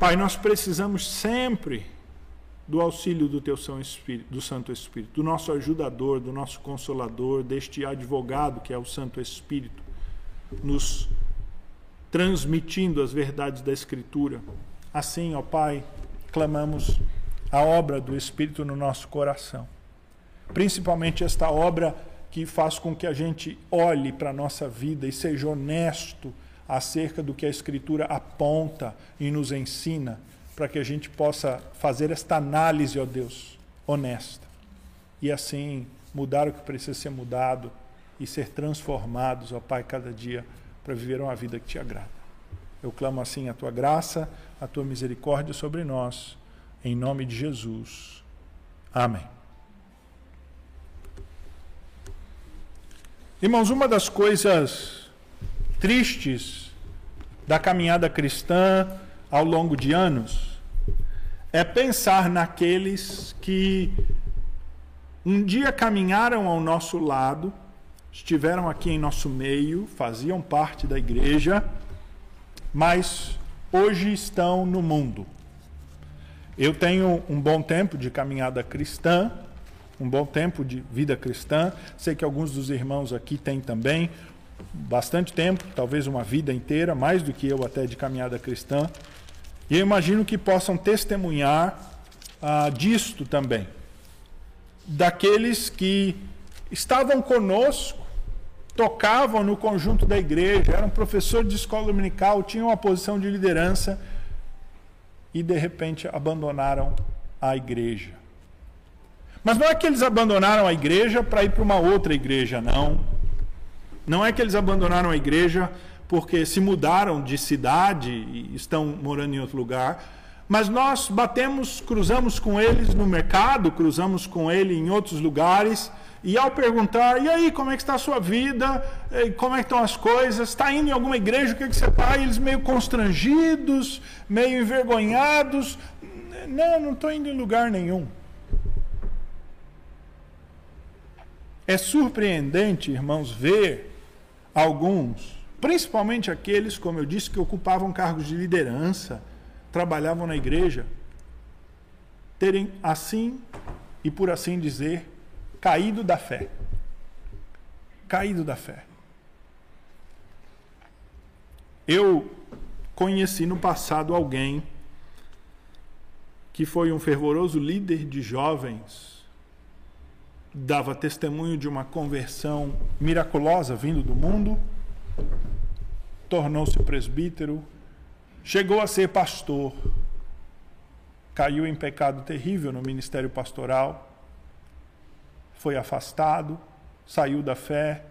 Pai, nós precisamos sempre do auxílio do teu São Espírito, do Santo Espírito, do nosso ajudador, do nosso consolador, deste advogado que é o Santo Espírito, nos transmitindo as verdades da Escritura. Assim, ó Pai, clamamos a obra do Espírito no nosso coração. Principalmente esta obra que faz com que a gente olhe para a nossa vida e seja honesto acerca do que a Escritura aponta e nos ensina, para que a gente possa fazer esta análise, ó Deus, honesta. E assim mudar o que precisa ser mudado e ser transformados, ó Pai, cada dia para viver uma vida que te agrada. Eu clamo assim a tua graça, a tua misericórdia sobre nós, em nome de Jesus. Amém. Irmãos, uma das coisas tristes da caminhada cristã ao longo de anos é pensar naqueles que um dia caminharam ao nosso lado, estiveram aqui em nosso meio, faziam parte da igreja, mas hoje estão no mundo. Eu tenho um bom tempo de caminhada cristã, um bom tempo de vida cristã. Sei que alguns dos irmãos aqui têm também bastante tempo, talvez uma vida inteira, mais do que eu até de caminhada cristã. E eu imagino que possam testemunhar ah, disto também. Daqueles que estavam conosco, tocavam no conjunto da igreja, eram professores de escola dominical, tinham uma posição de liderança e de repente abandonaram a igreja. Mas não é que eles abandonaram a igreja para ir para uma outra igreja, não. Não é que eles abandonaram a igreja porque se mudaram de cidade e estão morando em outro lugar. Mas nós batemos, cruzamos com eles no mercado, cruzamos com ele em outros lugares. E ao perguntar, e aí, como é que está a sua vida? Como é que estão as coisas? Está indo em alguma igreja? O que, é que você está? Eles meio constrangidos, meio envergonhados. Não, não estou indo em lugar nenhum. É surpreendente, irmãos, ver alguns, principalmente aqueles, como eu disse, que ocupavam cargos de liderança, trabalhavam na igreja, terem assim e por assim dizer, caído da fé. Caído da fé. Eu conheci no passado alguém que foi um fervoroso líder de jovens dava testemunho de uma conversão miraculosa vindo do mundo, tornou-se presbítero, chegou a ser pastor, caiu em pecado terrível no ministério pastoral, foi afastado, saiu da fé,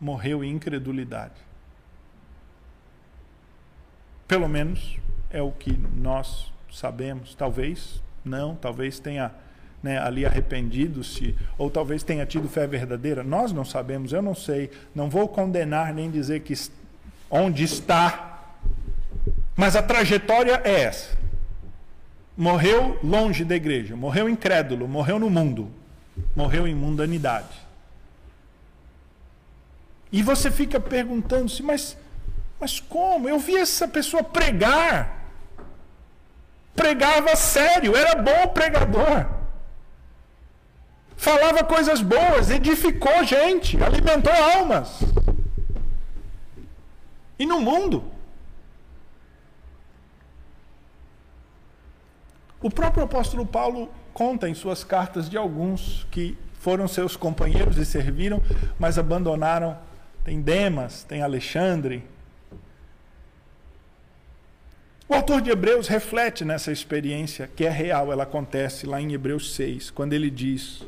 morreu em incredulidade. Pelo menos é o que nós sabemos, talvez não, talvez tenha né, ali arrependido-se, ou talvez tenha tido fé verdadeira. Nós não sabemos, eu não sei. Não vou condenar nem dizer que onde está, mas a trajetória é essa. Morreu longe da igreja, morreu incrédulo, morreu no mundo, morreu em mundanidade. E você fica perguntando-se, mas, mas como? Eu vi essa pessoa pregar. Pregava sério, era bom pregador falava coisas boas, edificou gente, alimentou almas. E no mundo? O próprio apóstolo Paulo conta em suas cartas de alguns que foram seus companheiros e serviram, mas abandonaram. Tem Demas, tem Alexandre. O autor de Hebreus reflete nessa experiência que é real, ela acontece lá em Hebreus 6, quando ele diz: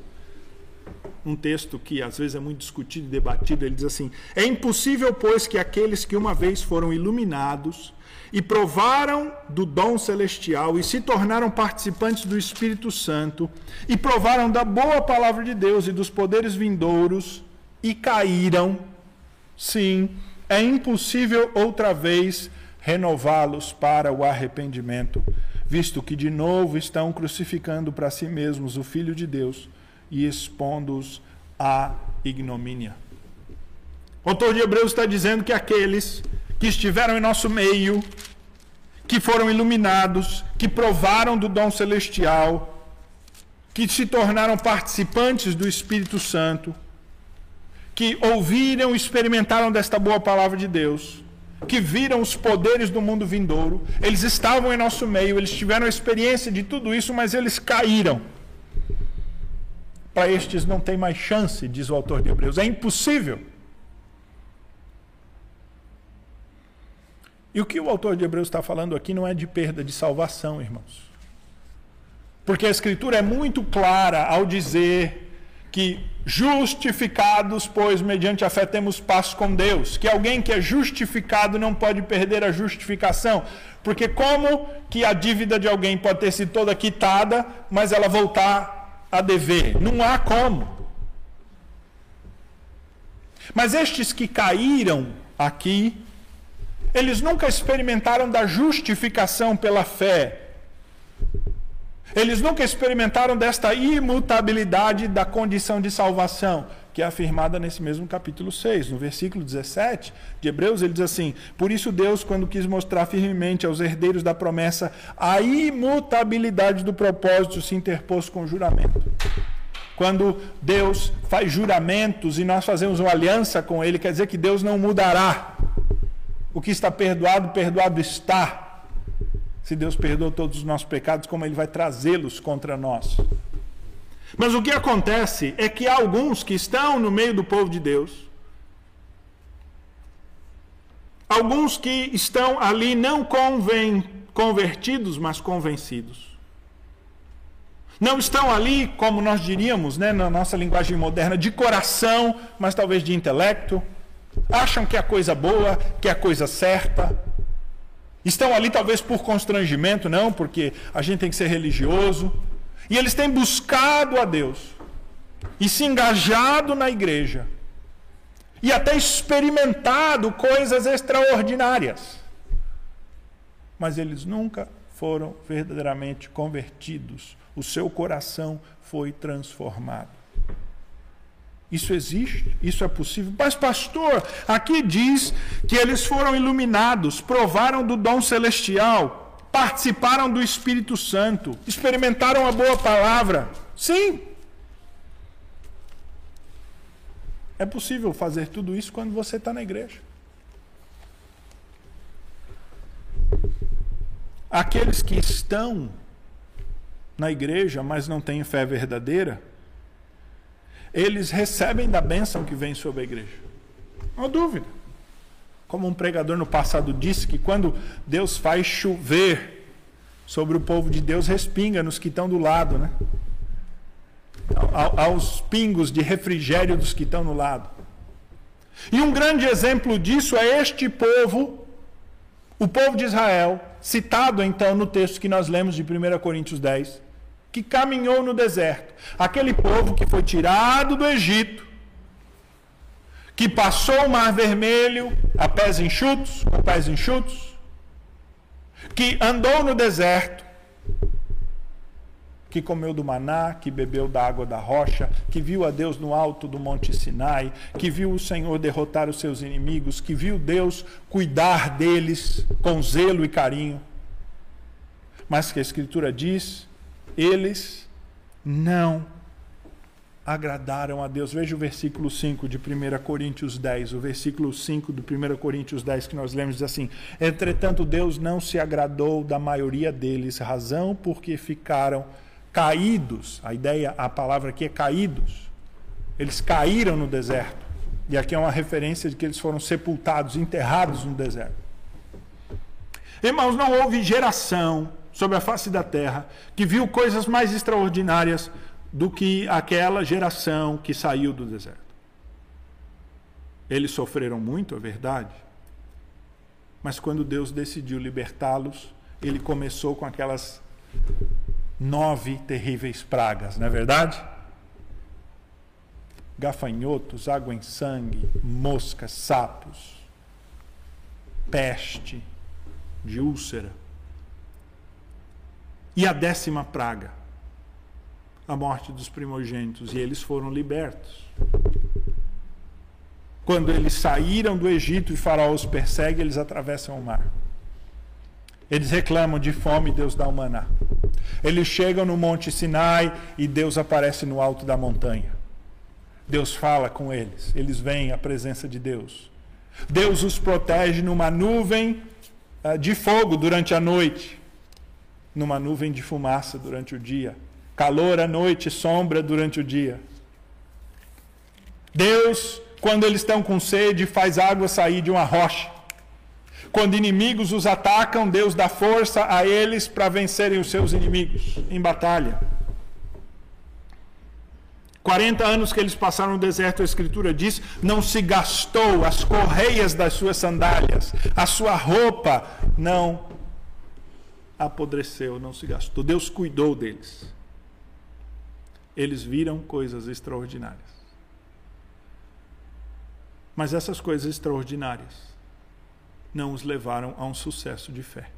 um texto que às vezes é muito discutido e debatido, ele diz assim: É impossível, pois, que aqueles que uma vez foram iluminados e provaram do dom celestial e se tornaram participantes do Espírito Santo e provaram da boa palavra de Deus e dos poderes vindouros e caíram, sim, é impossível outra vez renová-los para o arrependimento, visto que de novo estão crucificando para si mesmos o Filho de Deus e expondo-os à ignomínia. O autor de Hebreus está dizendo que aqueles que estiveram em nosso meio, que foram iluminados, que provaram do dom celestial, que se tornaram participantes do Espírito Santo, que ouviram e experimentaram desta boa palavra de Deus, que viram os poderes do mundo vindouro, eles estavam em nosso meio, eles tiveram a experiência de tudo isso, mas eles caíram. Para estes não tem mais chance, diz o autor de Hebreus, é impossível. E o que o autor de Hebreus está falando aqui não é de perda de salvação, irmãos. Porque a Escritura é muito clara ao dizer que justificados, pois mediante a fé temos paz com Deus, que alguém que é justificado não pode perder a justificação, porque como que a dívida de alguém pode ter sido toda quitada, mas ela voltar a dever? Não há como. Mas estes que caíram aqui eles nunca experimentaram da justificação pela fé. Eles nunca experimentaram desta imutabilidade da condição de salvação, que é afirmada nesse mesmo capítulo 6, no versículo 17 de Hebreus, ele diz assim: Por isso Deus, quando quis mostrar firmemente aos herdeiros da promessa a imutabilidade do propósito, se interpôs com o juramento. Quando Deus faz juramentos e nós fazemos uma aliança com Ele, quer dizer que Deus não mudará. O que está perdoado, perdoado está. Se Deus perdoou todos os nossos pecados, como Ele vai trazê-los contra nós? Mas o que acontece é que alguns que estão no meio do povo de Deus, alguns que estão ali não conven, convertidos, mas convencidos. Não estão ali, como nós diríamos, né, na nossa linguagem moderna, de coração, mas talvez de intelecto acham que é a coisa boa, que é a coisa certa. Estão ali talvez por constrangimento, não, porque a gente tem que ser religioso. E eles têm buscado a Deus e se engajado na igreja e até experimentado coisas extraordinárias. Mas eles nunca foram verdadeiramente convertidos. O seu coração foi transformado. Isso existe, isso é possível. Mas, pastor, aqui diz que eles foram iluminados, provaram do dom celestial, participaram do Espírito Santo, experimentaram a boa palavra. Sim. É possível fazer tudo isso quando você está na igreja. Aqueles que estão na igreja, mas não têm fé verdadeira, eles recebem da bênção que vem sobre a igreja. Não há dúvida. Como um pregador no passado disse que quando Deus faz chover sobre o povo de Deus, respinga nos que estão do lado, né? aos pingos de refrigério dos que estão no lado. E um grande exemplo disso é este povo, o povo de Israel, citado então no texto que nós lemos de 1 Coríntios 10, que caminhou no deserto. Aquele povo que foi tirado do Egito, que passou o Mar Vermelho a pés enxutos, com pés enxutos, que andou no deserto, que comeu do maná, que bebeu da água da rocha, que viu a Deus no alto do Monte Sinai, que viu o Senhor derrotar os seus inimigos, que viu Deus cuidar deles com zelo e carinho. Mas que a Escritura diz eles não agradaram a Deus. Veja o versículo 5 de 1 Coríntios 10. O versículo 5 do 1 Coríntios 10 que nós lemos diz assim: Entretanto, Deus não se agradou da maioria deles, razão porque ficaram caídos. A ideia, a palavra aqui é caídos. Eles caíram no deserto. E aqui é uma referência de que eles foram sepultados, enterrados no deserto. Irmãos, não houve geração sobre a face da terra que viu coisas mais extraordinárias do que aquela geração que saiu do deserto. Eles sofreram muito, é verdade. Mas quando Deus decidiu libertá-los, ele começou com aquelas nove terríveis pragas, não é verdade? Gafanhotos, água em sangue, moscas, sapos, peste, de úlcera e a décima praga, a morte dos primogênitos, e eles foram libertos. Quando eles saíram do Egito e Faraó os persegue, eles atravessam o mar. Eles reclamam de fome Deus dá o maná. Eles chegam no Monte Sinai e Deus aparece no alto da montanha. Deus fala com eles, eles veem a presença de Deus. Deus os protege numa nuvem uh, de fogo durante a noite, numa nuvem de fumaça durante o dia, calor à noite, sombra durante o dia. Deus, quando eles estão com sede, faz água sair de uma rocha. Quando inimigos os atacam, Deus dá força a eles para vencerem os seus inimigos em batalha. 40 anos que eles passaram no deserto, a Escritura diz: não se gastou as correias das suas sandálias, a sua roupa não apodreceu, não se gastou. Deus cuidou deles. Eles viram coisas extraordinárias. Mas essas coisas extraordinárias não os levaram a um sucesso de fé.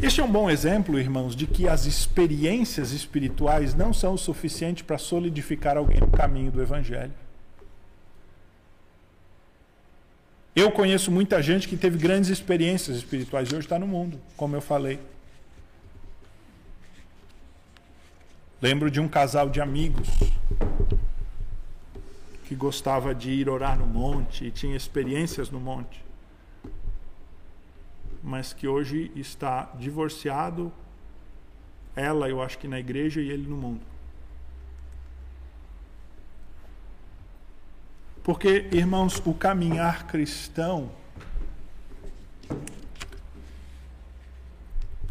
Este é um bom exemplo, irmãos, de que as experiências espirituais não são o suficiente para solidificar alguém no caminho do Evangelho. Eu conheço muita gente que teve grandes experiências espirituais e hoje está no mundo, como eu falei. Lembro de um casal de amigos que gostava de ir orar no monte e tinha experiências no monte, mas que hoje está divorciado, ela eu acho que na igreja e ele no mundo. Porque, irmãos, o caminhar cristão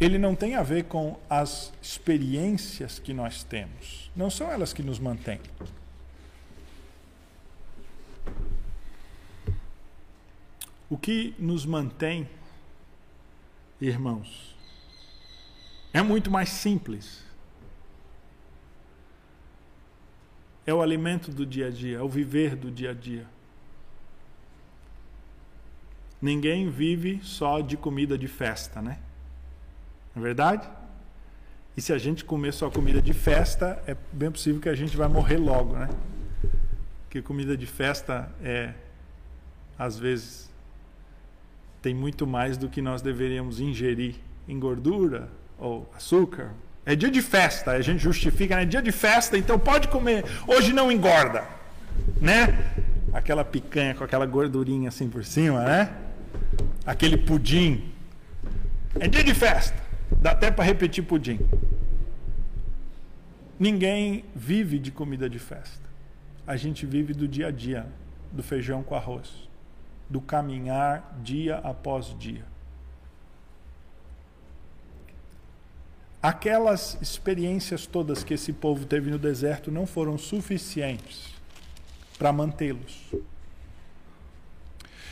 ele não tem a ver com as experiências que nós temos. Não são elas que nos mantêm. O que nos mantém, irmãos, é muito mais simples. É o alimento do dia a dia, é o viver do dia a dia. Ninguém vive só de comida de festa, né? Não é verdade? E se a gente comer só comida de festa, é bem possível que a gente vai morrer logo, né? Porque comida de festa é, às vezes, tem muito mais do que nós deveríamos ingerir em gordura ou açúcar. É dia de festa, a gente justifica, é né? dia de festa, então pode comer. Hoje não engorda, né? Aquela picanha com aquela gordurinha assim por cima, né? Aquele pudim. É dia de festa. Dá até para repetir pudim. Ninguém vive de comida de festa. A gente vive do dia a dia, do feijão com arroz do caminhar dia após dia. Aquelas experiências todas que esse povo teve no deserto não foram suficientes para mantê-los.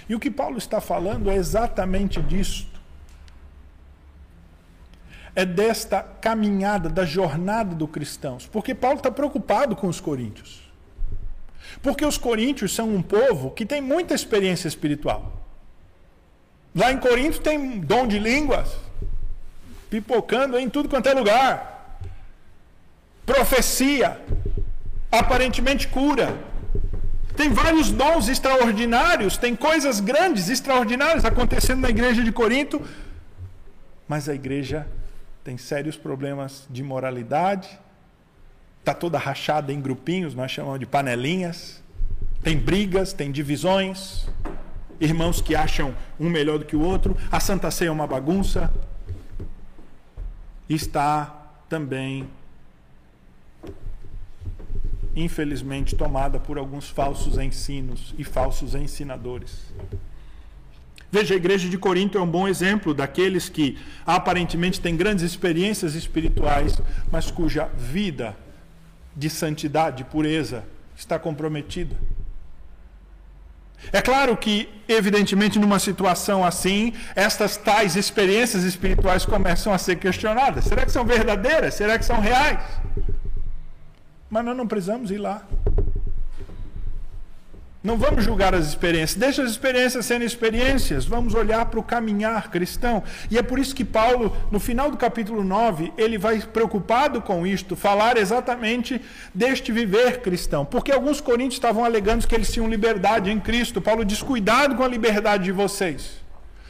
E o que Paulo está falando é exatamente disto. É desta caminhada, da jornada dos cristãos. Porque Paulo está preocupado com os coríntios. Porque os coríntios são um povo que tem muita experiência espiritual. Lá em Corinto tem dom de línguas, pipocando em tudo quanto é lugar. Profecia, aparentemente cura. Tem vários dons extraordinários, tem coisas grandes, extraordinárias acontecendo na igreja de Corinto, mas a igreja tem sérios problemas de moralidade, está toda rachada em grupinhos, nós chamamos de panelinhas. Tem brigas, tem divisões, irmãos que acham um melhor do que o outro. A Santa Ceia é uma bagunça. Está também, infelizmente, tomada por alguns falsos ensinos e falsos ensinadores. Veja, a igreja de Corinto é um bom exemplo daqueles que aparentemente têm grandes experiências espirituais, mas cuja vida de santidade, de pureza, está comprometida. É claro que, evidentemente, numa situação assim, estas tais experiências espirituais começam a ser questionadas. Será que são verdadeiras? Será que são reais? Mas nós não precisamos ir lá. Não vamos julgar as experiências, deixa as experiências serem experiências, vamos olhar para o caminhar cristão. E é por isso que Paulo, no final do capítulo 9, ele vai preocupado com isto, falar exatamente deste viver cristão. Porque alguns coríntios estavam alegando que eles tinham liberdade em Cristo. Paulo diz: cuidado com a liberdade de vocês.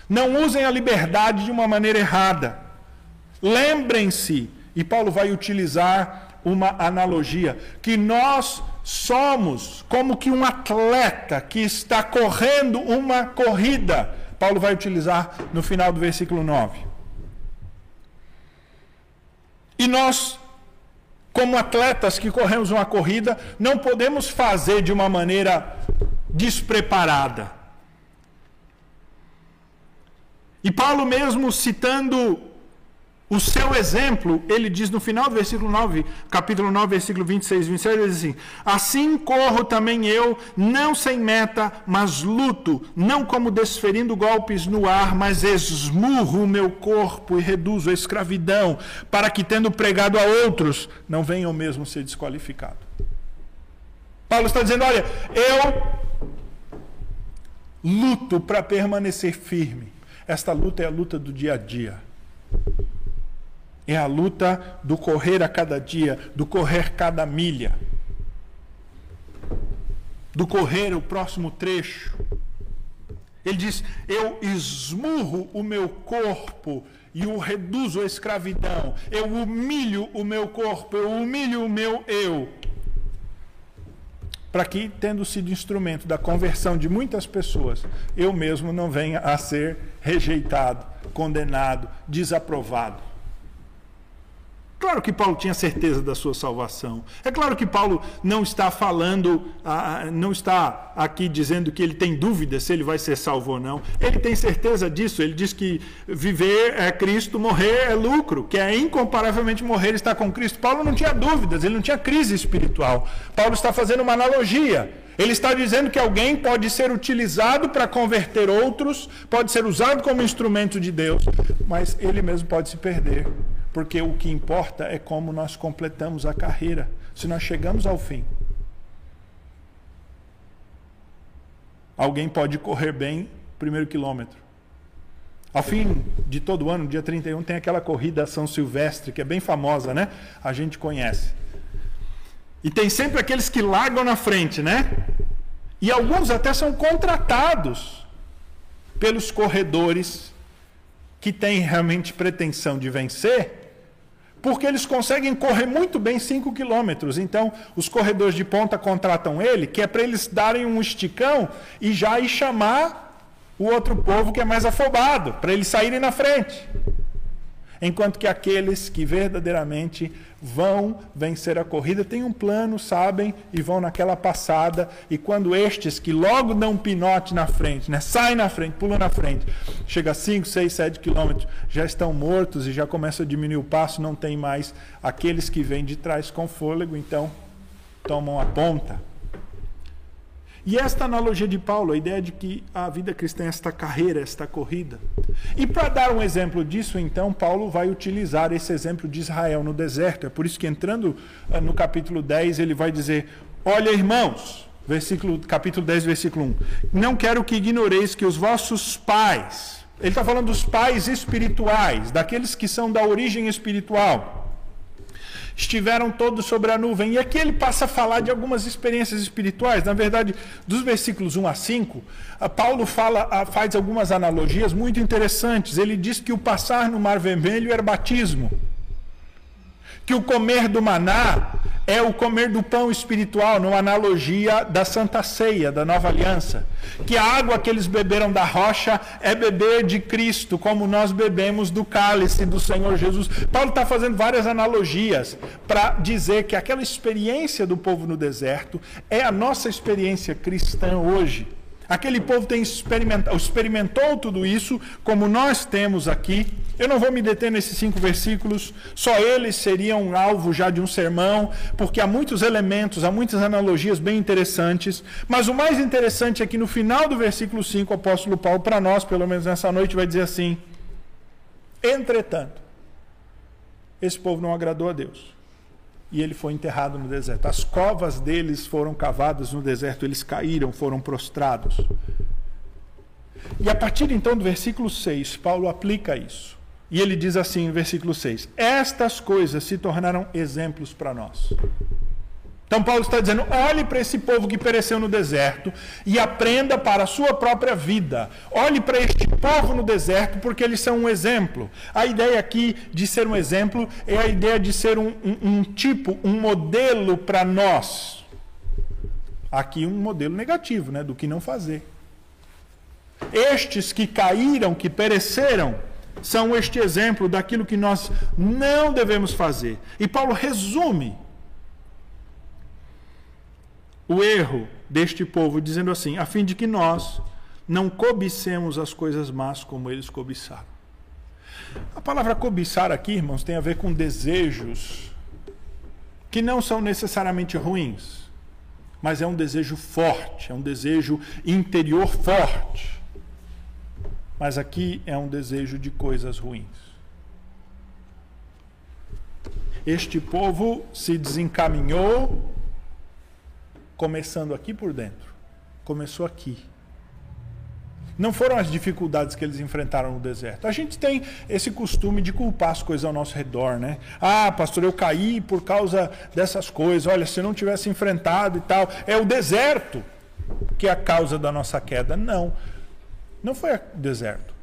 Não usem a liberdade de uma maneira errada. Lembrem-se, e Paulo vai utilizar uma analogia, que nós somos como que um atleta que está correndo uma corrida. Paulo vai utilizar no final do versículo 9. E nós, como atletas que corremos uma corrida, não podemos fazer de uma maneira despreparada. E Paulo, mesmo citando o seu exemplo, ele diz no final do versículo 9, capítulo 9, versículo 26 e 27, ele diz assim: Assim corro também eu, não sem meta, mas luto, não como desferindo golpes no ar, mas esmurro o meu corpo e reduzo a escravidão, para que, tendo pregado a outros, não venham mesmo ser desqualificado. Paulo está dizendo: Olha, eu luto para permanecer firme. Esta luta é a luta do dia a dia. É a luta do correr a cada dia, do correr cada milha, do correr o próximo trecho. Ele diz: Eu esmurro o meu corpo e o reduzo à escravidão. Eu humilho o meu corpo, eu humilho o meu eu. Para que, tendo sido instrumento da conversão de muitas pessoas, eu mesmo não venha a ser rejeitado, condenado, desaprovado. Claro que Paulo tinha certeza da sua salvação. É claro que Paulo não está falando, não está aqui dizendo que ele tem dúvida se ele vai ser salvo ou não. Ele tem certeza disso. Ele diz que viver é Cristo, morrer é lucro, que é incomparavelmente morrer estar com Cristo. Paulo não tinha dúvidas, ele não tinha crise espiritual. Paulo está fazendo uma analogia. Ele está dizendo que alguém pode ser utilizado para converter outros, pode ser usado como instrumento de Deus, mas ele mesmo pode se perder porque o que importa é como nós completamos a carreira, se nós chegamos ao fim. Alguém pode correr bem o primeiro quilômetro. Ao fim de todo ano, dia 31, tem aquela corrida São Silvestre, que é bem famosa, né? A gente conhece. E tem sempre aqueles que largam na frente, né? E alguns até são contratados pelos corredores que têm realmente pretensão de vencer porque eles conseguem correr muito bem 5 quilômetros. Então, os corredores de ponta contratam ele, que é para eles darem um esticão e já ir chamar o outro povo que é mais afobado, para eles saírem na frente enquanto que aqueles que verdadeiramente vão vencer a corrida têm um plano, sabem e vão naquela passada, e quando estes que logo dão um pinote na frente, né, saem na frente, pulam na frente, chega a 5, 6, 7 quilômetros, já estão mortos e já começa a diminuir o passo, não tem mais aqueles que vêm de trás com fôlego, então tomam a ponta. E esta analogia de Paulo, a ideia de que a vida cristã é esta carreira, esta corrida. E para dar um exemplo disso, então, Paulo vai utilizar esse exemplo de Israel no deserto. É por isso que entrando ah, no capítulo 10, ele vai dizer: Olha, irmãos, versículo, capítulo 10, versículo 1. Não quero que ignoreis que os vossos pais, ele está falando dos pais espirituais, daqueles que são da origem espiritual estiveram todos sobre a nuvem. E aqui ele passa a falar de algumas experiências espirituais. Na verdade, dos versículos 1 a 5, Paulo fala, faz algumas analogias muito interessantes. Ele diz que o passar no Mar Vermelho era batismo que o comer do maná é o comer do pão espiritual, numa analogia da Santa Ceia, da Nova Aliança. Que a água que eles beberam da rocha é beber de Cristo, como nós bebemos do cálice do Senhor Jesus. Paulo está fazendo várias analogias para dizer que aquela experiência do povo no deserto é a nossa experiência cristã hoje. Aquele povo tem experimentado, experimentou tudo isso, como nós temos aqui. Eu não vou me deter nesses cinco versículos, só eles seriam alvo já de um sermão, porque há muitos elementos, há muitas analogias bem interessantes. Mas o mais interessante é que no final do versículo 5, o apóstolo Paulo, para nós, pelo menos nessa noite, vai dizer assim: Entretanto, esse povo não agradou a Deus e ele foi enterrado no deserto. As covas deles foram cavadas no deserto, eles caíram, foram prostrados. E a partir então do versículo 6, Paulo aplica isso. E ele diz assim no versículo 6: Estas coisas se tornaram exemplos para nós. Então Paulo está dizendo: olhe para esse povo que pereceu no deserto e aprenda para a sua própria vida. Olhe para este povo no deserto porque eles são um exemplo. A ideia aqui de ser um exemplo é a ideia de ser um, um, um tipo, um modelo para nós. Aqui um modelo negativo, né, do que não fazer. Estes que caíram, que pereceram, são este exemplo daquilo que nós não devemos fazer. E Paulo resume o erro deste povo, dizendo assim: a fim de que nós não cobicemos as coisas más como eles cobiçaram. A palavra cobiçar aqui, irmãos, tem a ver com desejos que não são necessariamente ruins, mas é um desejo forte, é um desejo interior forte. Mas aqui é um desejo de coisas ruins. Este povo se desencaminhou começando aqui por dentro. Começou aqui. Não foram as dificuldades que eles enfrentaram no deserto. A gente tem esse costume de culpar as coisas ao nosso redor, né? Ah, pastor, eu caí por causa dessas coisas. Olha, se eu não tivesse enfrentado e tal, é o deserto que é a causa da nossa queda. Não. Não foi o deserto.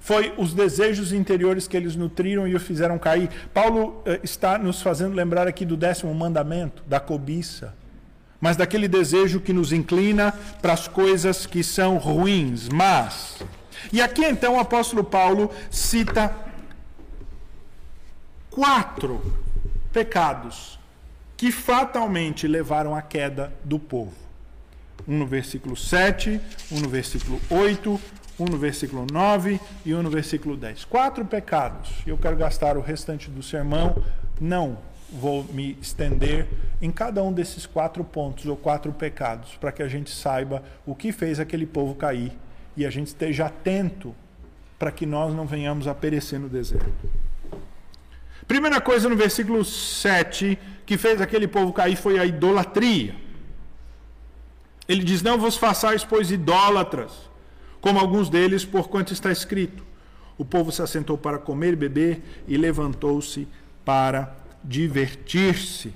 Foi os desejos interiores que eles nutriram e o fizeram cair. Paulo eh, está nos fazendo lembrar aqui do décimo mandamento, da cobiça mas daquele desejo que nos inclina para as coisas que são ruins, mas. E aqui então o apóstolo Paulo cita quatro pecados que fatalmente levaram à queda do povo. Um no versículo 7, um no versículo 8, um no versículo 9 e um no versículo 10. Quatro pecados. Eu quero gastar o restante do sermão não vou me estender em cada um desses quatro pontos ou quatro pecados, para que a gente saiba o que fez aquele povo cair e a gente esteja atento para que nós não venhamos a perecer no deserto. Primeira coisa no versículo 7 que fez aquele povo cair foi a idolatria. Ele diz: Não vos façais, pois, idólatras, como alguns deles, porquanto está escrito: O povo se assentou para comer e beber e levantou-se para divertir-se.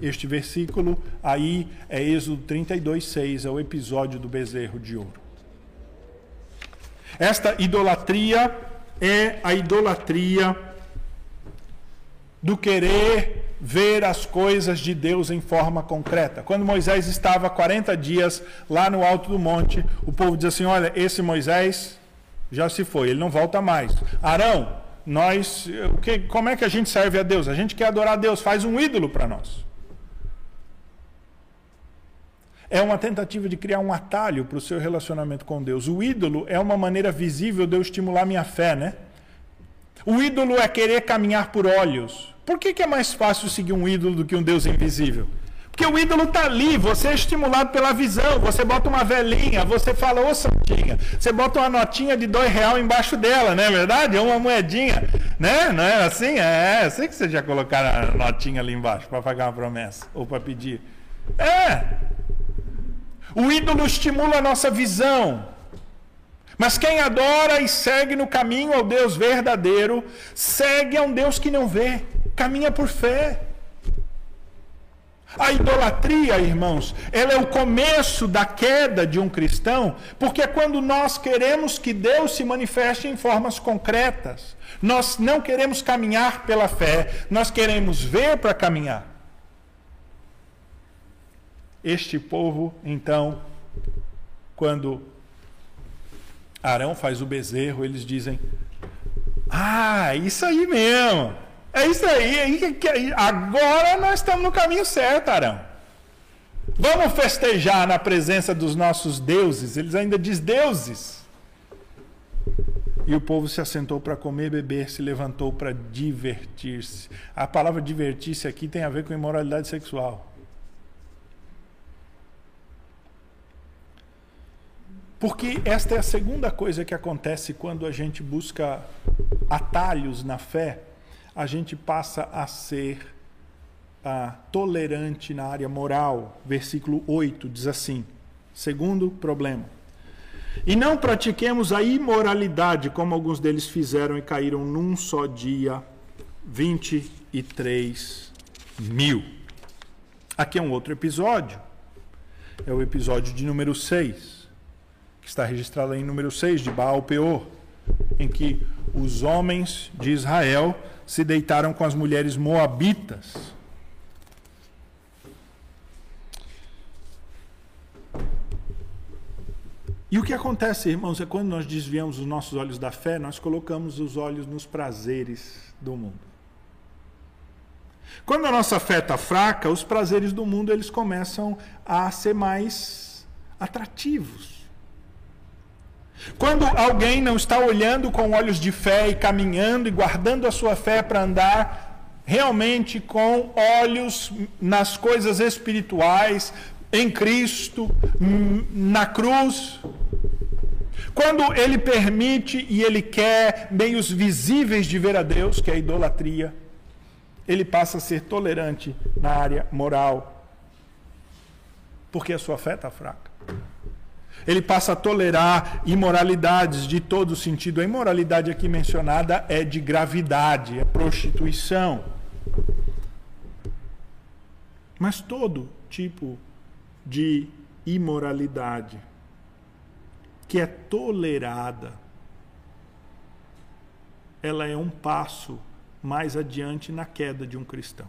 Este versículo aí é Êxodo 32, 6, é o episódio do bezerro de ouro. Esta idolatria é a idolatria do querer ver as coisas de Deus em forma concreta. Quando Moisés estava 40 dias lá no alto do monte, o povo diz assim: Olha, esse Moisés já se foi, ele não volta mais. Arão, nós, o que, como é que a gente serve a Deus? A gente quer adorar a Deus, faz um ídolo para nós. É uma tentativa de criar um atalho para o seu relacionamento com Deus. O ídolo é uma maneira visível de eu estimular minha fé, né? O ídolo é querer caminhar por olhos. Por que, que é mais fácil seguir um ídolo do que um Deus invisível? Porque o ídolo está ali, você é estimulado pela visão. Você bota uma velhinha, você fala, ô santinha, você bota uma notinha de dois real embaixo dela, não é verdade? É uma moedinha, né? Não é assim? É, eu sei que você já colocaram a notinha ali embaixo para pagar uma promessa ou para pedir. É. O ídolo estimula a nossa visão. Mas quem adora e segue no caminho ao Deus verdadeiro, segue a um Deus que não vê, caminha por fé. A idolatria, irmãos, ela é o começo da queda de um cristão, porque é quando nós queremos que Deus se manifeste em formas concretas. Nós não queremos caminhar pela fé, nós queremos ver para caminhar. Este povo, então, quando Arão faz o bezerro, eles dizem: Ah, isso aí mesmo. É isso aí, agora nós estamos no caminho certo, Arão. Vamos festejar na presença dos nossos deuses. Eles ainda diz deuses. E o povo se assentou para comer, beber, se levantou para divertir-se. A palavra divertir-se aqui tem a ver com imoralidade sexual. Porque esta é a segunda coisa que acontece quando a gente busca atalhos na fé a gente passa a ser ah, tolerante na área moral. Versículo 8 diz assim: segundo problema. E não pratiquemos a imoralidade, como alguns deles fizeram e caíram num só dia 23 mil. Aqui é um outro episódio. É o episódio de número 6, que está registrado em número 6 de Baal Peor, em que os homens de Israel se deitaram com as mulheres moabitas. E o que acontece, irmãos, é quando nós desviamos os nossos olhos da fé, nós colocamos os olhos nos prazeres do mundo. Quando a nossa fé está fraca, os prazeres do mundo eles começam a ser mais atrativos. Quando alguém não está olhando com olhos de fé e caminhando e guardando a sua fé para andar realmente com olhos nas coisas espirituais, em Cristo, na cruz, quando ele permite e ele quer meios visíveis de ver a Deus, que é a idolatria, ele passa a ser tolerante na área moral, porque a sua fé está fraca. Ele passa a tolerar imoralidades de todo sentido. A imoralidade aqui mencionada é de gravidade, é prostituição. Mas todo tipo de imoralidade que é tolerada, ela é um passo mais adiante na queda de um cristão.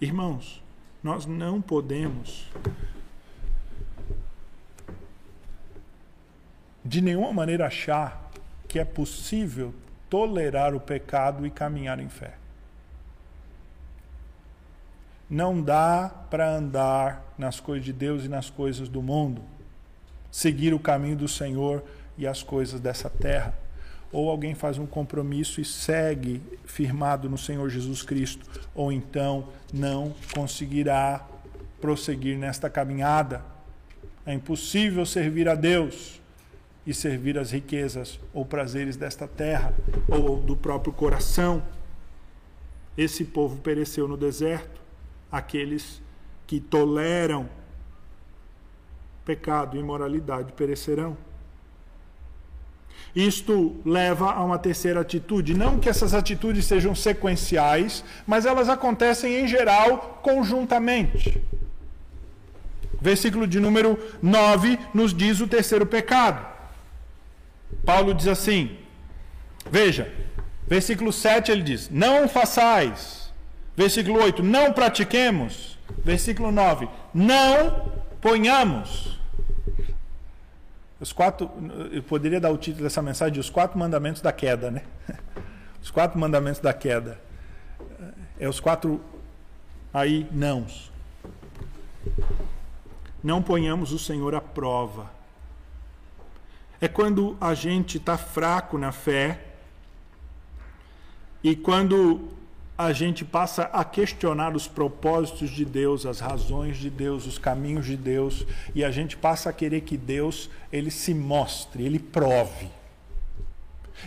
Irmãos, nós não podemos de nenhuma maneira achar que é possível tolerar o pecado e caminhar em fé. Não dá para andar nas coisas de Deus e nas coisas do mundo, seguir o caminho do Senhor e as coisas dessa terra. Ou alguém faz um compromisso e segue firmado no Senhor Jesus Cristo, ou então não conseguirá prosseguir nesta caminhada. É impossível servir a Deus e servir as riquezas ou prazeres desta terra ou do próprio coração. Esse povo pereceu no deserto aqueles que toleram pecado e imoralidade perecerão. Isto leva a uma terceira atitude. Não que essas atitudes sejam sequenciais, mas elas acontecem em geral conjuntamente. Versículo de número 9 nos diz o terceiro pecado. Paulo diz assim: Veja, versículo 7 ele diz: Não façais Versículo 8, não pratiquemos. Versículo 9, não ponhamos. Os quatro, eu poderia dar o título dessa mensagem de Os Quatro Mandamentos da Queda, né? Os quatro mandamentos da queda. É os quatro aí nãos. Não ponhamos o Senhor à prova. É quando a gente está fraco na fé e quando a gente passa a questionar os propósitos de Deus, as razões de Deus, os caminhos de Deus, e a gente passa a querer que Deus ele se mostre, ele prove.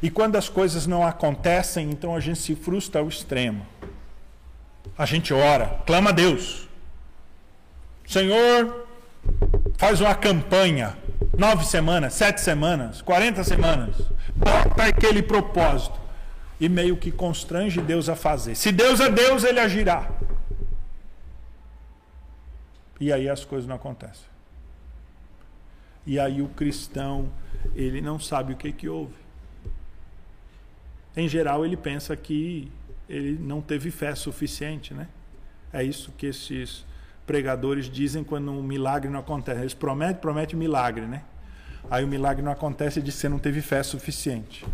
E quando as coisas não acontecem, então a gente se frustra ao extremo. A gente ora, clama a Deus. Senhor, faz uma campanha, nove semanas, sete semanas, quarenta semanas, bota aquele propósito e meio que constrange Deus a fazer. Se Deus é Deus, ele agirá. E aí as coisas não acontecem. E aí o cristão, ele não sabe o que que houve. Em geral, ele pensa que ele não teve fé suficiente, né? É isso que esses pregadores dizem quando um milagre não acontece. Eles prometem, prometem milagre, né? Aí o milagre não acontece e que você não teve fé suficiente.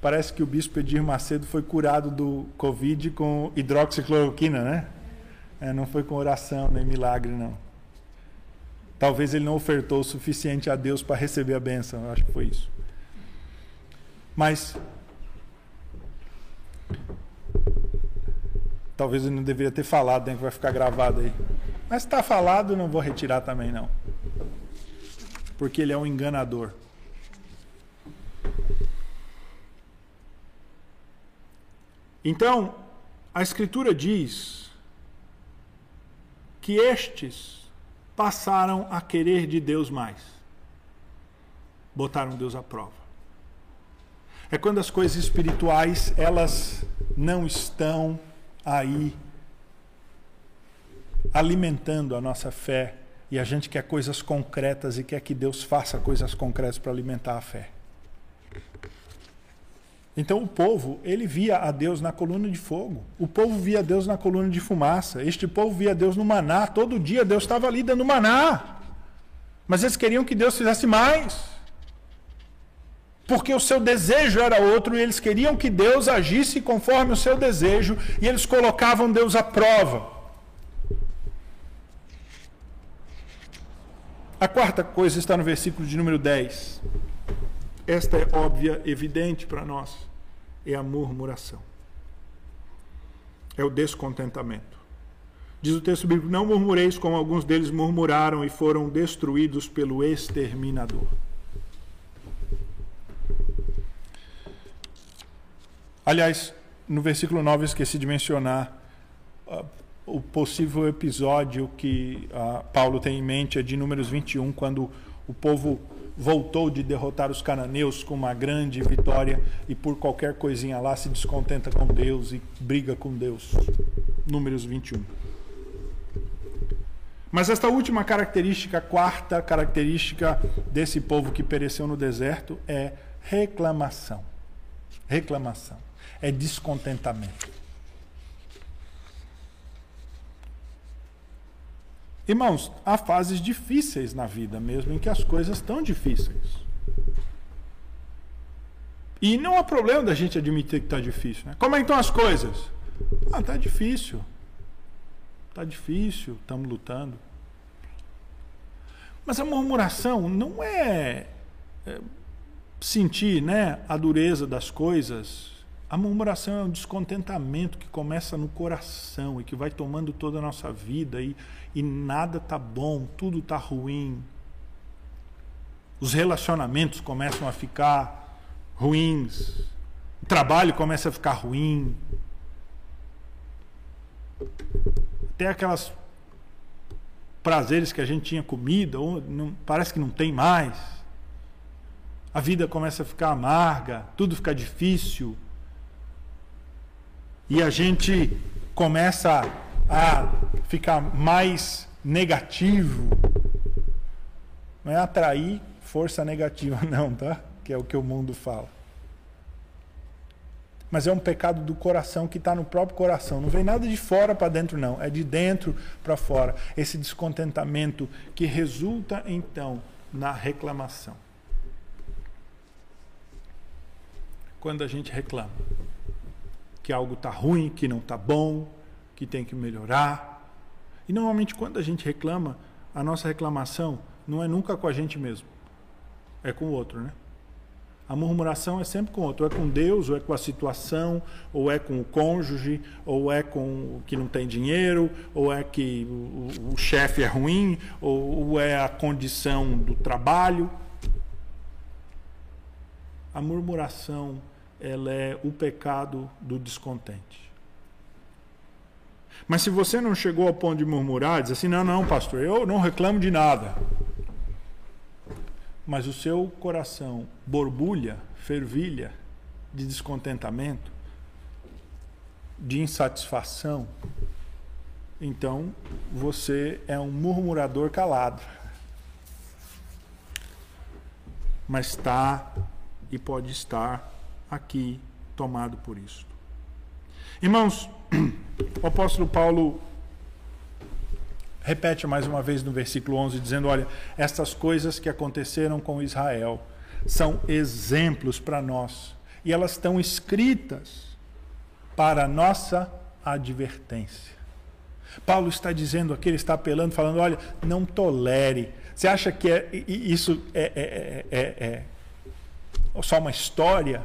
Parece que o bispo Edir Macedo foi curado do Covid com hidroxicloroquina, né? É, não foi com oração nem milagre, não. Talvez ele não ofertou o suficiente a Deus para receber a bênção. Eu acho que foi isso. Mas. Talvez ele não deveria ter falado, né? Que vai ficar gravado aí. Mas está falado, não vou retirar também, não. Porque ele é um enganador. Então, a Escritura diz que estes passaram a querer de Deus mais. Botaram Deus à prova. É quando as coisas espirituais, elas não estão aí alimentando a nossa fé e a gente quer coisas concretas e quer que Deus faça coisas concretas para alimentar a fé. Então o povo, ele via a Deus na coluna de fogo. O povo via Deus na coluna de fumaça. Este povo via Deus no maná. Todo dia Deus estava ali dando maná. Mas eles queriam que Deus fizesse mais. Porque o seu desejo era outro e eles queriam que Deus agisse conforme o seu desejo e eles colocavam Deus à prova. A quarta coisa está no versículo de número 10. Esta é óbvia, evidente para nós. É a murmuração. É o descontentamento. Diz o texto bíblico: Não murmureis como alguns deles murmuraram e foram destruídos pelo exterminador. Aliás, no versículo 9 esqueci de mencionar uh, o possível episódio que uh, Paulo tem em mente é de Números 21, quando o povo voltou de derrotar os cananeus com uma grande vitória e por qualquer coisinha lá se descontenta com Deus e briga com Deus. Números 21. Mas esta última característica, quarta característica desse povo que pereceu no deserto é reclamação. Reclamação. É descontentamento. Irmãos, há fases difíceis na vida mesmo, em que as coisas estão difíceis. E não há problema da gente admitir que está difícil. Né? Como é que estão as coisas? Ah, está difícil. Está difícil, estamos lutando. Mas a murmuração não é, é sentir né, a dureza das coisas a murmuração é um descontentamento que começa no coração e que vai tomando toda a nossa vida e, e nada tá bom, tudo tá ruim. Os relacionamentos começam a ficar ruins, o trabalho começa a ficar ruim. Até aquelas prazeres que a gente tinha comida, não, parece que não tem mais. A vida começa a ficar amarga, tudo fica difícil e a gente começa a ficar mais negativo, não é atrair força negativa, não, tá? Que é o que o mundo fala. Mas é um pecado do coração que está no próprio coração. Não vem nada de fora para dentro, não. É de dentro para fora. Esse descontentamento que resulta, então, na reclamação. Quando a gente reclama que algo está ruim, que não está bom, que tem que melhorar. E normalmente quando a gente reclama, a nossa reclamação não é nunca com a gente mesmo, é com o outro, né? A murmuração é sempre com o outro, ou é com Deus, ou é com a situação, ou é com o cônjuge, ou é com o que não tem dinheiro, ou é que o, o chefe é ruim, ou, ou é a condição do trabalho. A murmuração ela é o pecado do descontente. Mas se você não chegou ao ponto de murmurar, diz assim: não, não, pastor, eu não reclamo de nada. Mas o seu coração borbulha, fervilha de descontentamento, de insatisfação, então você é um murmurador calado. Mas está e pode estar aqui tomado por isto. Irmãos, o apóstolo Paulo repete mais uma vez no versículo 11, dizendo: Olha, estas coisas que aconteceram com Israel são exemplos para nós e elas estão escritas para nossa advertência. Paulo está dizendo aqui, ele está apelando, falando: olha, não tolere. Você acha que é, isso é, é, é, é, é só uma história?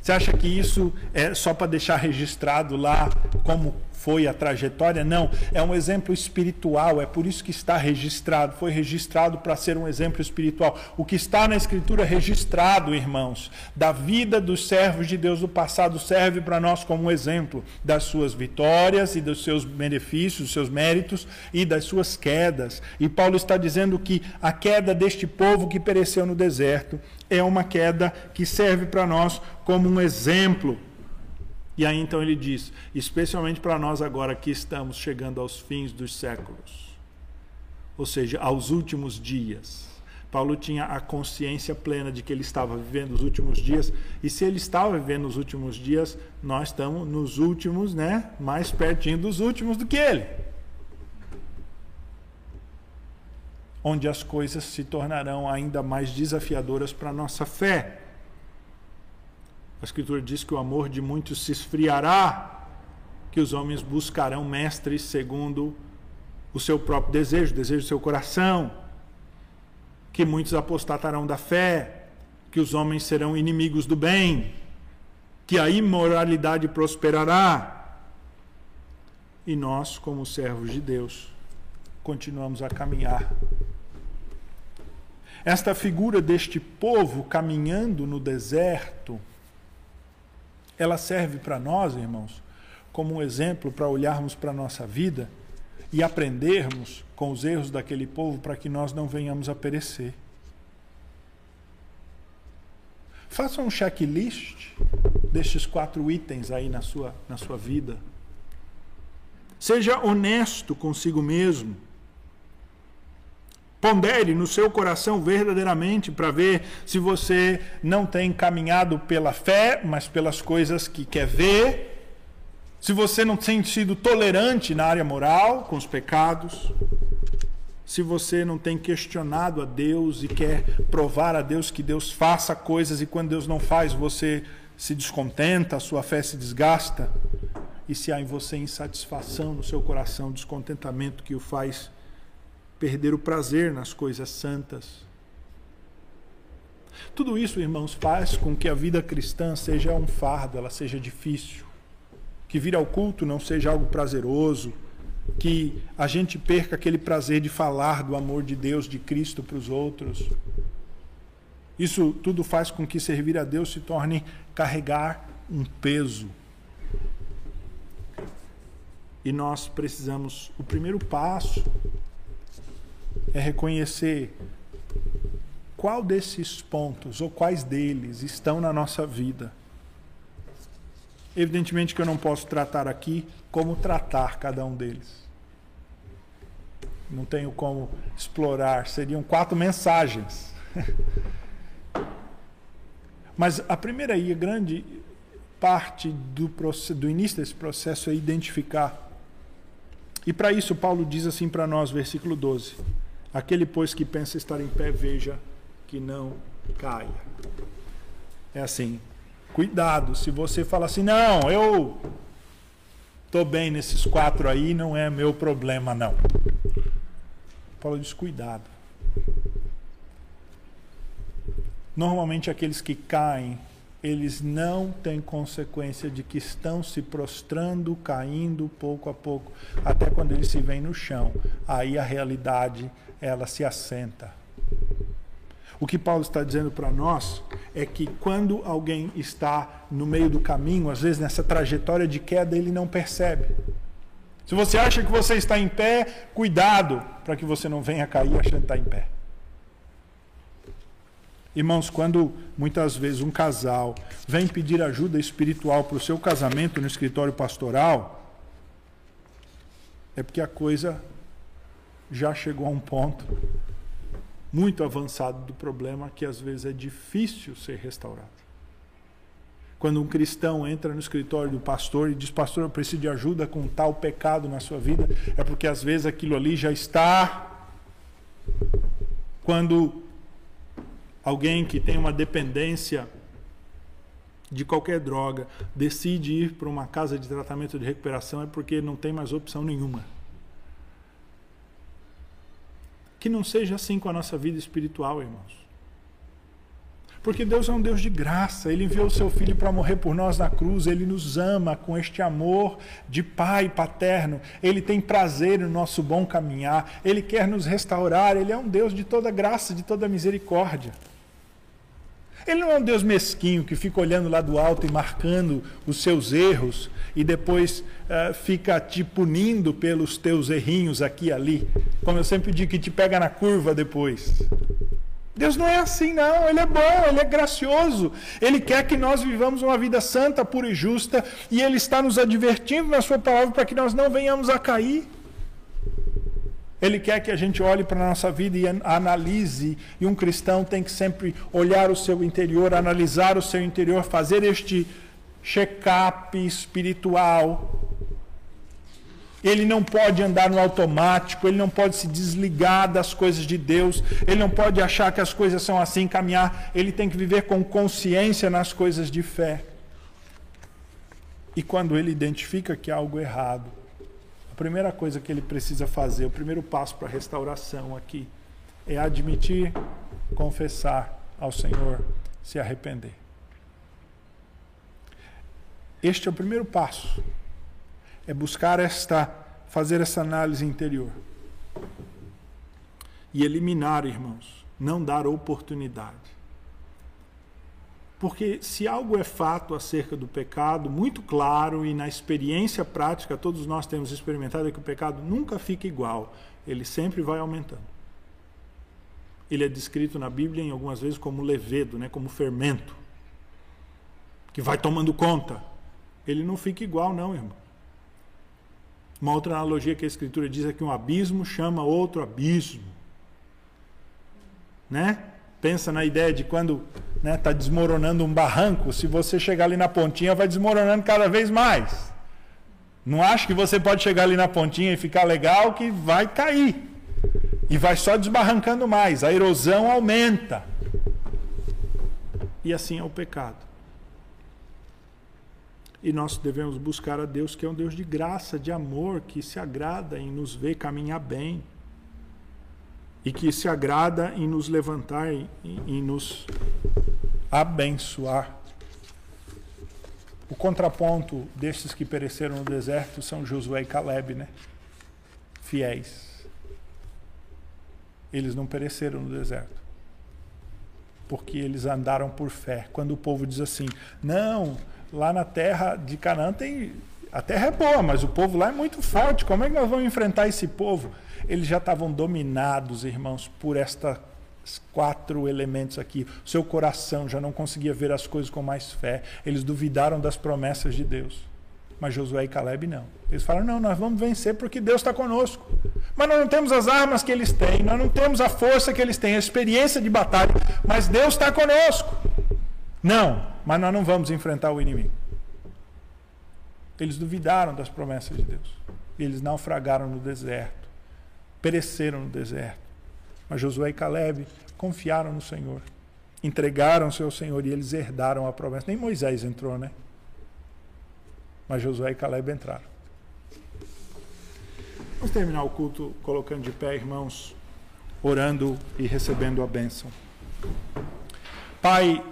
Você acha que isso é só para deixar registrado lá como foi a trajetória? Não, é um exemplo espiritual, é por isso que está registrado. Foi registrado para ser um exemplo espiritual. O que está na Escritura registrado, irmãos, da vida dos servos de Deus do passado serve para nós como um exemplo das suas vitórias e dos seus benefícios, dos seus méritos e das suas quedas. E Paulo está dizendo que a queda deste povo que pereceu no deserto é uma queda que serve para nós como um exemplo E aí então ele diz, especialmente para nós agora que estamos chegando aos fins dos séculos, ou seja, aos últimos dias. Paulo tinha a consciência plena de que ele estava vivendo os últimos dias, e se ele estava vivendo os últimos dias, nós estamos nos últimos, né, mais pertinho dos últimos do que ele. Onde as coisas se tornarão ainda mais desafiadoras para a nossa fé. A Escritura diz que o amor de muitos se esfriará, que os homens buscarão mestres segundo o seu próprio desejo, o desejo do seu coração que muitos apostatarão da fé, que os homens serão inimigos do bem, que a imoralidade prosperará. E nós, como servos de Deus, continuamos a caminhar. Esta figura deste povo caminhando no deserto, ela serve para nós, irmãos, como um exemplo para olharmos para a nossa vida e aprendermos com os erros daquele povo para que nós não venhamos a perecer. Faça um checklist destes quatro itens aí na sua, na sua vida. Seja honesto consigo mesmo. Pondere no seu coração verdadeiramente para ver se você não tem caminhado pela fé, mas pelas coisas que quer ver. Se você não tem sido tolerante na área moral com os pecados, se você não tem questionado a Deus e quer provar a Deus que Deus faça coisas e quando Deus não faz você se descontenta, a sua fé se desgasta, e se há em você insatisfação no seu coração, descontentamento que o faz perder o prazer nas coisas santas. Tudo isso, irmãos, faz com que a vida cristã seja um fardo, ela seja difícil que vir ao culto não seja algo prazeroso, que a gente perca aquele prazer de falar do amor de Deus, de Cristo para os outros. Isso tudo faz com que servir a Deus se torne carregar um peso. E nós precisamos, o primeiro passo é reconhecer qual desses pontos ou quais deles estão na nossa vida Evidentemente que eu não posso tratar aqui como tratar cada um deles. Não tenho como explorar, seriam quatro mensagens. Mas a primeira e a grande parte do, do início desse processo é identificar. E para isso, Paulo diz assim para nós, versículo 12: Aquele, pois, que pensa estar em pé, veja que não caia. É assim, Cuidado, se você fala assim, não, eu estou bem nesses quatro aí, não é meu problema, não. Paulo diz: cuidado. Normalmente aqueles que caem, eles não têm consequência de que estão se prostrando, caindo pouco a pouco, até quando eles se veem no chão. Aí a realidade ela se assenta. O que Paulo está dizendo para nós é que quando alguém está no meio do caminho, às vezes nessa trajetória de queda, ele não percebe. Se você acha que você está em pé, cuidado para que você não venha cair achando que está em pé. Irmãos, quando muitas vezes um casal vem pedir ajuda espiritual para o seu casamento no escritório pastoral, é porque a coisa já chegou a um ponto muito avançado do problema que às vezes é difícil ser restaurado. Quando um cristão entra no escritório do pastor e diz: Pastor, eu preciso de ajuda com tal pecado na sua vida, é porque às vezes aquilo ali já está. Quando alguém que tem uma dependência de qualquer droga decide ir para uma casa de tratamento de recuperação, é porque não tem mais opção nenhuma. Que não seja assim com a nossa vida espiritual, irmãos. Porque Deus é um Deus de graça, Ele enviou o seu Filho para morrer por nós na cruz, Ele nos ama com este amor de Pai paterno, Ele tem prazer no nosso bom caminhar, Ele quer nos restaurar, Ele é um Deus de toda graça, de toda misericórdia. Ele não é um Deus mesquinho que fica olhando lá do alto e marcando os seus erros e depois uh, fica te punindo pelos teus errinhos aqui e ali. Como eu sempre digo, que te pega na curva depois. Deus não é assim, não. Ele é bom, ele é gracioso. Ele quer que nós vivamos uma vida santa, pura e justa. E ele está nos advertindo na Sua palavra para que nós não venhamos a cair. Ele quer que a gente olhe para a nossa vida e analise. E um cristão tem que sempre olhar o seu interior, analisar o seu interior, fazer este check-up espiritual ele não pode andar no automático, ele não pode se desligar das coisas de Deus, ele não pode achar que as coisas são assim, caminhar, ele tem que viver com consciência nas coisas de fé. E quando ele identifica que há algo errado, primeira coisa que ele precisa fazer, o primeiro passo para a restauração aqui, é admitir, confessar ao Senhor, se arrepender. Este é o primeiro passo é buscar esta, fazer essa análise interior. E eliminar, irmãos, não dar oportunidade. Porque se algo é fato acerca do pecado, muito claro e na experiência prática, todos nós temos experimentado é que o pecado nunca fica igual, ele sempre vai aumentando. Ele é descrito na Bíblia em algumas vezes como levedo, né, como fermento, que vai tomando conta. Ele não fica igual, não, irmão. Uma outra analogia que a Escritura diz é que um abismo chama outro abismo. Né? Pensa na ideia de quando está né, tá desmoronando um barranco, se você chegar ali na pontinha, vai desmoronando cada vez mais. Não acho que você pode chegar ali na pontinha e ficar legal que vai cair. E vai só desbarrancando mais, a erosão aumenta. E assim é o pecado. E nós devemos buscar a Deus, que é um Deus de graça, de amor, que se agrada em nos ver caminhar bem. E que se agrada em nos levantar e em nos abençoar. O contraponto destes que pereceram no deserto são Josué e Caleb, né? Fiéis. Eles não pereceram no deserto. Porque eles andaram por fé. Quando o povo diz assim: "Não, lá na terra de Canaã tem. A terra é boa, mas o povo lá é muito forte. Como é que nós vamos enfrentar esse povo? Eles já estavam dominados, irmãos, por estes quatro elementos aqui. Seu coração já não conseguia ver as coisas com mais fé. Eles duvidaram das promessas de Deus. Mas Josué e Caleb não. Eles falaram: não, nós vamos vencer porque Deus está conosco. Mas nós não temos as armas que eles têm, nós não temos a força que eles têm, a experiência de batalha, mas Deus está conosco. Não, mas nós não vamos enfrentar o inimigo. Eles duvidaram das promessas de Deus. Eles naufragaram no deserto, pereceram no deserto. Mas Josué e Caleb confiaram no Senhor, entregaram-se ao Senhor e eles herdaram a promessa. Nem Moisés entrou, né? Mas Josué e Caleb entraram. Vamos terminar o culto colocando de pé, irmãos, orando e recebendo a bênção. Pai,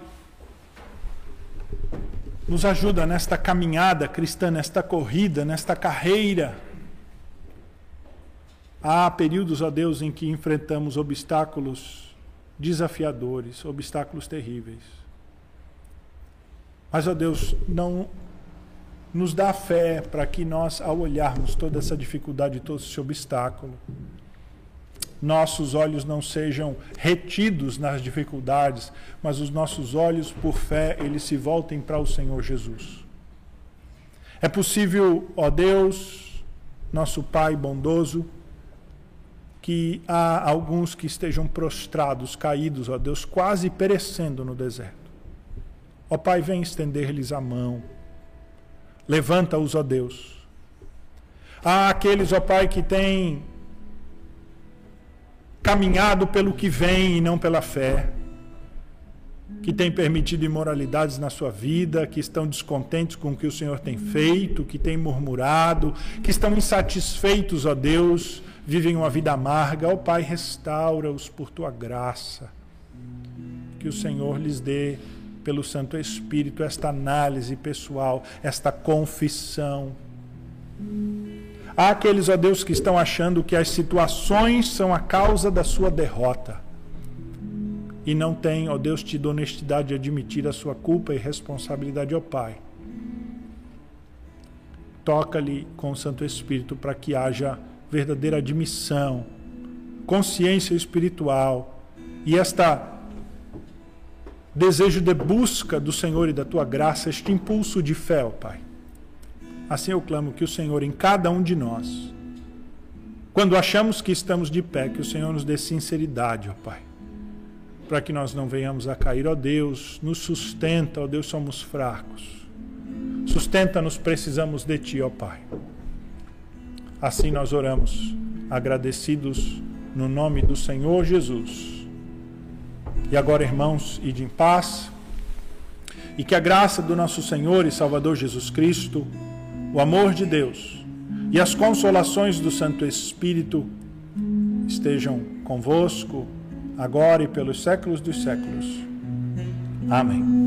nos ajuda nesta caminhada cristã, nesta corrida, nesta carreira. Há períodos, ó Deus, em que enfrentamos obstáculos desafiadores, obstáculos terríveis. Mas, ó Deus, não nos dá fé para que nós, ao olharmos toda essa dificuldade, todo esse obstáculo, nossos olhos não sejam retidos nas dificuldades, mas os nossos olhos, por fé, eles se voltem para o Senhor Jesus. É possível, ó Deus, nosso Pai bondoso, que há alguns que estejam prostrados, caídos, ó Deus, quase perecendo no deserto. Ó Pai, vem estender-lhes a mão. Levanta-os, ó Deus. Há aqueles, ó Pai, que têm caminhado pelo que vem e não pela fé, que tem permitido imoralidades na sua vida, que estão descontentes com o que o Senhor tem feito, que têm murmurado, que estão insatisfeitos, ó Deus, vivem uma vida amarga. Ó Pai, restaura-os por tua graça. Que o Senhor lhes dê, pelo Santo Espírito, esta análise pessoal, esta confissão Há aqueles, ó Deus, que estão achando que as situações são a causa da sua derrota. E não têm, ó Deus, tido honestidade de admitir a sua culpa e responsabilidade, ó Pai. Toca-lhe com o Santo Espírito para que haja verdadeira admissão, consciência espiritual e esta desejo de busca do Senhor e da tua graça, este impulso de fé, ó Pai. Assim eu clamo que o Senhor, em cada um de nós, quando achamos que estamos de pé, que o Senhor nos dê sinceridade, ó Pai, para que nós não venhamos a cair, ó Deus, nos sustenta, ó Deus, somos fracos. Sustenta-nos, precisamos de Ti, ó Pai. Assim nós oramos, agradecidos no nome do Senhor Jesus. E agora, irmãos, ide em paz, e que a graça do nosso Senhor e Salvador Jesus Cristo, o amor de Deus e as consolações do Santo Espírito estejam convosco, agora e pelos séculos dos séculos. Amém.